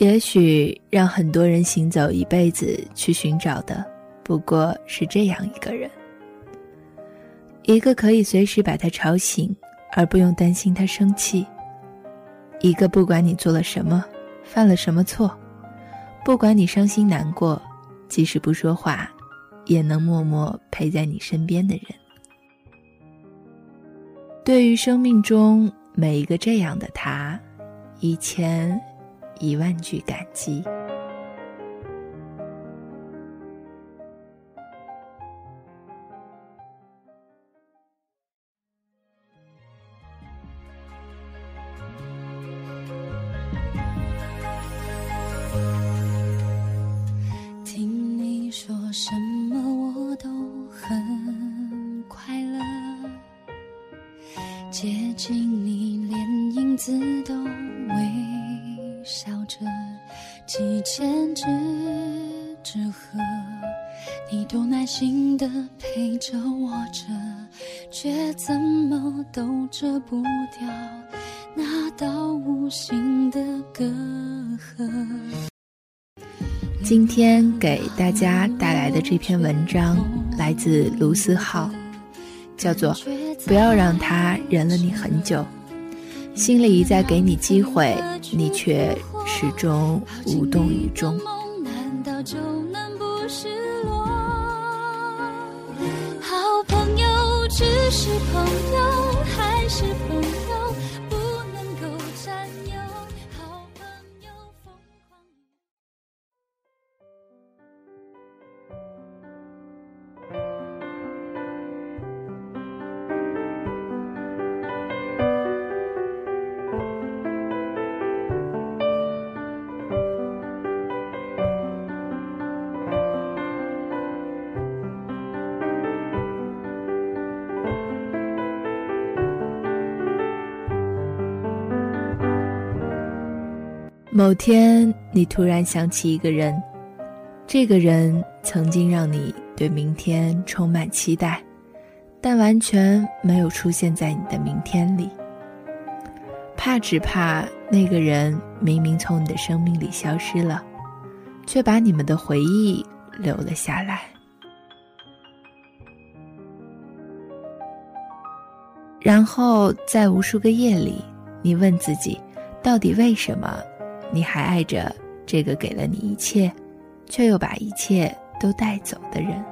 也许让很多人行走一辈子去寻找的，不过是这样一个人，一个可以随时把他吵醒，而不用担心他生气；一个不管你做了什么，犯了什么错，不管你伤心难过，即使不说话，也能默默陪在你身边的人。对于生命中每一个这样的他，以前。一万句感激。听你说什么，我都很快乐。接近你，连影子都。笑着，几千只纸鹤，你都耐心的陪着我着，却怎么都遮不掉那道无形的隔阂。今天给大家带来的这篇文章来自卢思浩，叫做《不要让他忍了你很久》。心里一再给你机会，你却始终无动于衷。难道就能不失落好朋友只是朋友，还是朋友？某天，你突然想起一个人，这个人曾经让你对明天充满期待，但完全没有出现在你的明天里。怕只怕那个人明明从你的生命里消失了，却把你们的回忆留了下来。然后在无数个夜里，你问自己，到底为什么？你还爱着这个给了你一切，却又把一切都带走的人。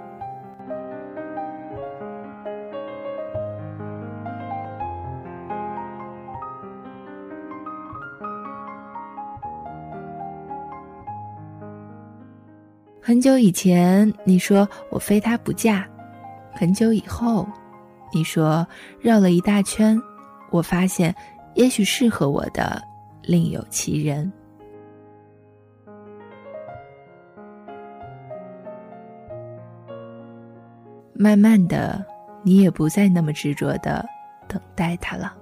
很久以前，你说我非他不嫁；很久以后，你说绕了一大圈，我发现也许适合我的另有其人。慢慢的，你也不再那么执着的等待他了。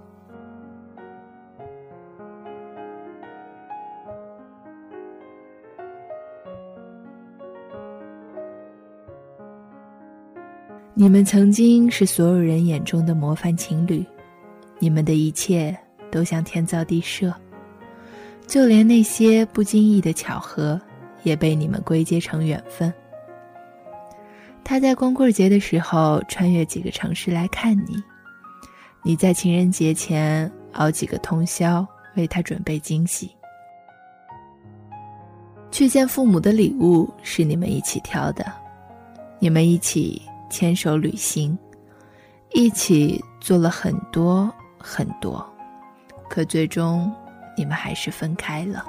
你们曾经是所有人眼中的模范情侣，你们的一切都像天造地设，就连那些不经意的巧合，也被你们归结成缘分。他在光棍节的时候穿越几个城市来看你，你在情人节前熬几个通宵为他准备惊喜。去见父母的礼物是你们一起挑的，你们一起牵手旅行，一起做了很多很多，可最终你们还是分开了。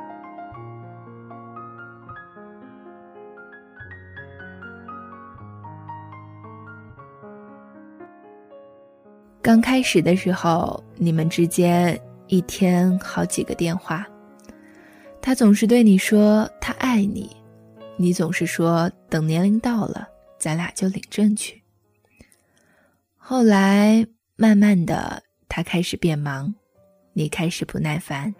刚开始的时候，你们之间一天好几个电话，他总是对你说他爱你，你总是说等年龄到了，咱俩就领证去。后来慢慢的，他开始变忙，你开始不耐烦，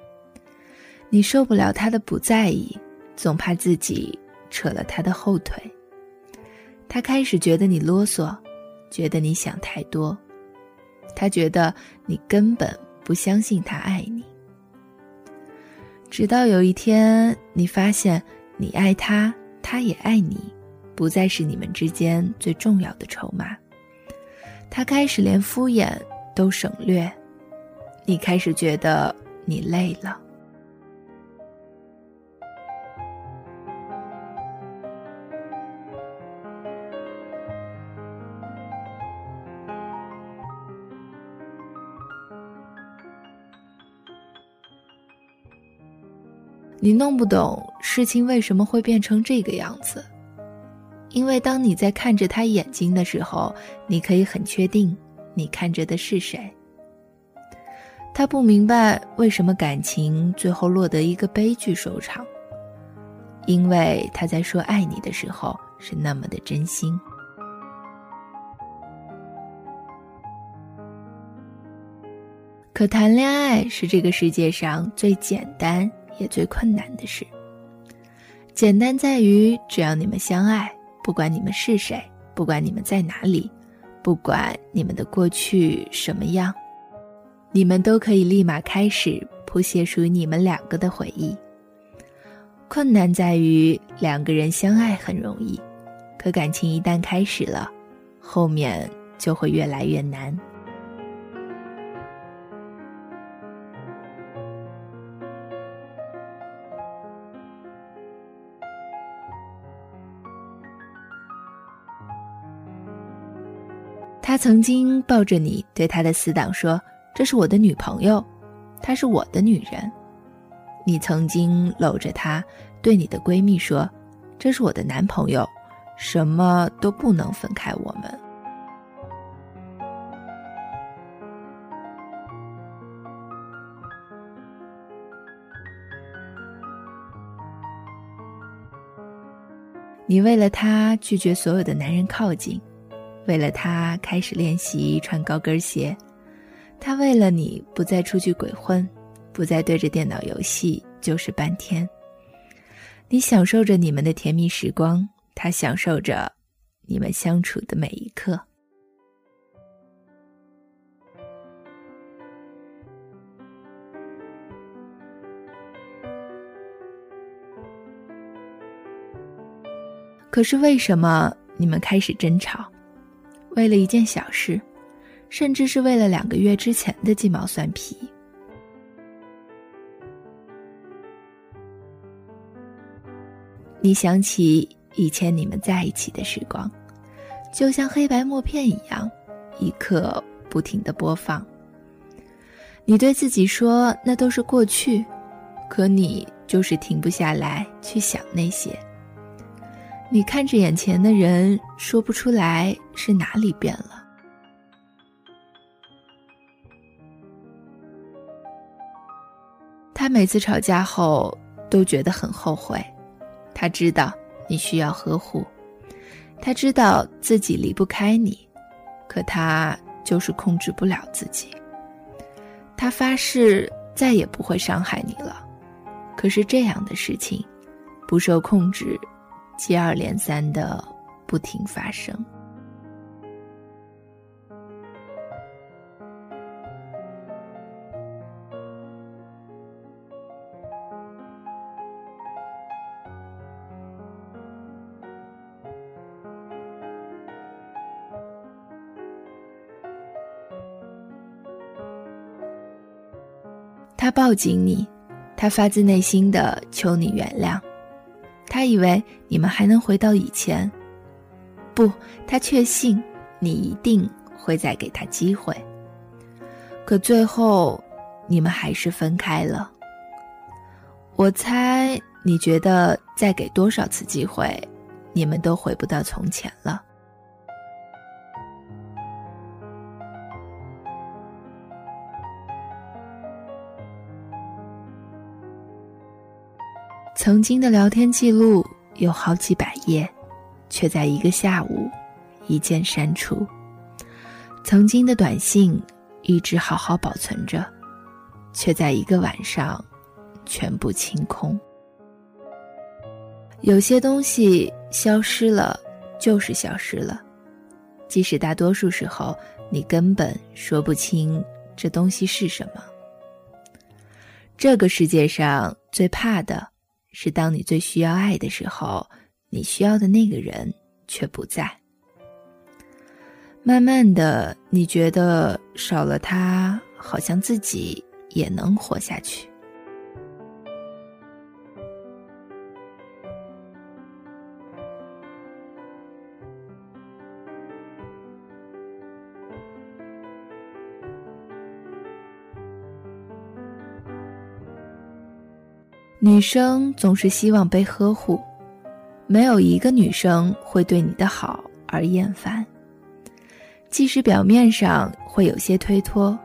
你受不了他的不在意，总怕自己扯了他的后腿。他开始觉得你啰嗦，觉得你想太多。他觉得你根本不相信他爱你。直到有一天，你发现你爱他，他也爱你，不再是你们之间最重要的筹码。他开始连敷衍都省略，你开始觉得你累了。你弄不懂事情为什么会变成这个样子，因为当你在看着他眼睛的时候，你可以很确定你看着的是谁。他不明白为什么感情最后落得一个悲剧收场，因为他在说爱你的时候是那么的真心。可谈恋爱是这个世界上最简单。也最困难的事。简单在于，只要你们相爱，不管你们是谁，不管你们在哪里，不管你们的过去什么样，你们都可以立马开始谱写属于你们两个的回忆。困难在于，两个人相爱很容易，可感情一旦开始了，后面就会越来越难。他曾经抱着你，对他的死党说：“这是我的女朋友，她是我的女人。”你曾经搂着她，对你的闺蜜说：“这是我的男朋友，什么都不能分开我们。”你为了他拒绝所有的男人靠近。为了他开始练习穿高跟鞋，他为了你不再出去鬼混，不再对着电脑游戏就是半天。你享受着你们的甜蜜时光，他享受着你们相处的每一刻。可是为什么你们开始争吵？为了一件小事，甚至是为了两个月之前的鸡毛蒜皮。你想起以前你们在一起的时光，就像黑白默片一样，一刻不停的播放。你对自己说那都是过去，可你就是停不下来去想那些。你看着眼前的人，说不出来是哪里变了。他每次吵架后都觉得很后悔，他知道你需要呵护，他知道自己离不开你，可他就是控制不了自己。他发誓再也不会伤害你了，可是这样的事情，不受控制。接二连三的不停发生。他抱紧你，他发自内心的求你原谅。他以为你们还能回到以前，不，他确信你一定会再给他机会。可最后，你们还是分开了。我猜你觉得再给多少次机会，你们都回不到从前了。曾经的聊天记录有好几百页，却在一个下午一键删除。曾经的短信一直好好保存着，却在一个晚上全部清空。有些东西消失了，就是消失了，即使大多数时候你根本说不清这东西是什么。这个世界上。最怕的是当你最需要爱的时候，你需要的那个人却不在。慢慢的，你觉得少了他，好像自己也能活下去。女生总是希望被呵护，没有一个女生会对你的好而厌烦。即使表面上会有些推脱，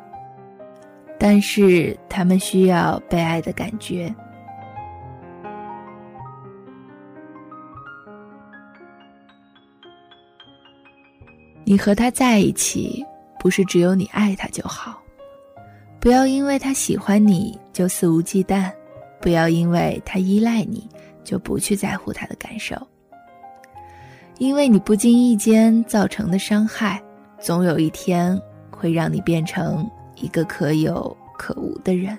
但是她们需要被爱的感觉。你和他在一起，不是只有你爱他就好，不要因为他喜欢你就肆无忌惮。不要因为他依赖你，就不去在乎他的感受。因为你不经意间造成的伤害，总有一天会让你变成一个可有可无的人。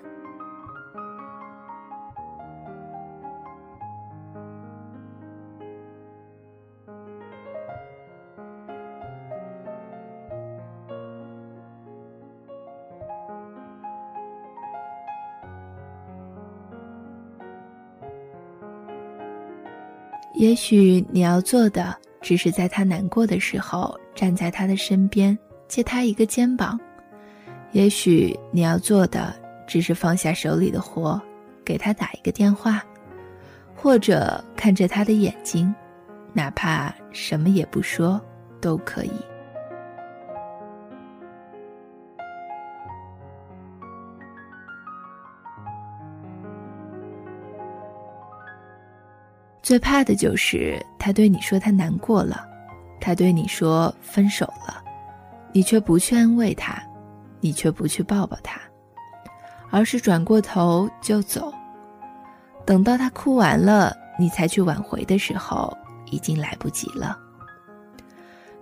也许你要做的，只是在他难过的时候，站在他的身边，借他一个肩膀；也许你要做的，只是放下手里的活，给他打一个电话，或者看着他的眼睛，哪怕什么也不说，都可以。最怕的就是他对你说他难过了，他对你说分手了，你却不去安慰他，你却不去抱抱他，而是转过头就走。等到他哭完了，你才去挽回的时候，已经来不及了。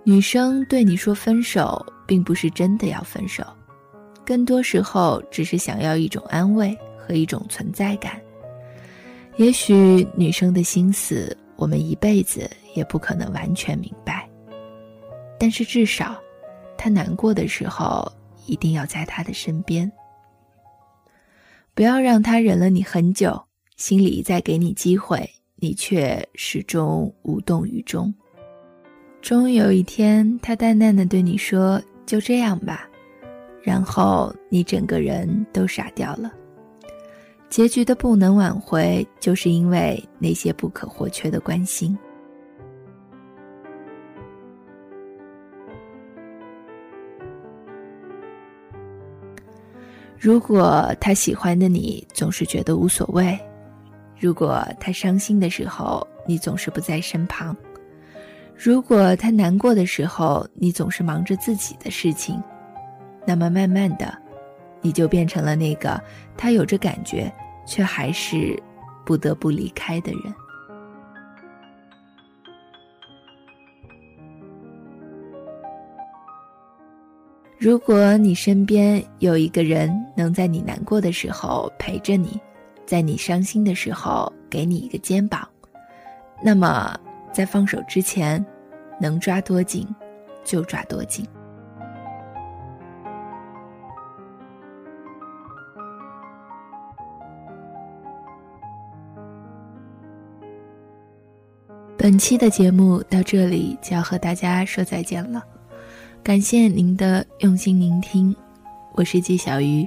女生对你说分手，并不是真的要分手，更多时候只是想要一种安慰和一种存在感。也许女生的心思，我们一辈子也不可能完全明白。但是至少，她难过的时候，一定要在她的身边。不要让她忍了你很久，心里再给你机会，你却始终无动于衷。终有一天，她淡淡的对你说：“就这样吧。”然后你整个人都傻掉了。结局的不能挽回，就是因为那些不可或缺的关心。如果他喜欢的你总是觉得无所谓，如果他伤心的时候你总是不在身旁，如果他难过的时候你总是忙着自己的事情，那么慢慢的，你就变成了那个他有着感觉。却还是不得不离开的人。如果你身边有一个人能在你难过的时候陪着你，在你伤心的时候给你一个肩膀，那么在放手之前，能抓多紧就抓多紧。本期的节目到这里就要和大家说再见了，感谢您的用心聆听，我是纪小鱼，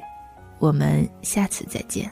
我们下次再见。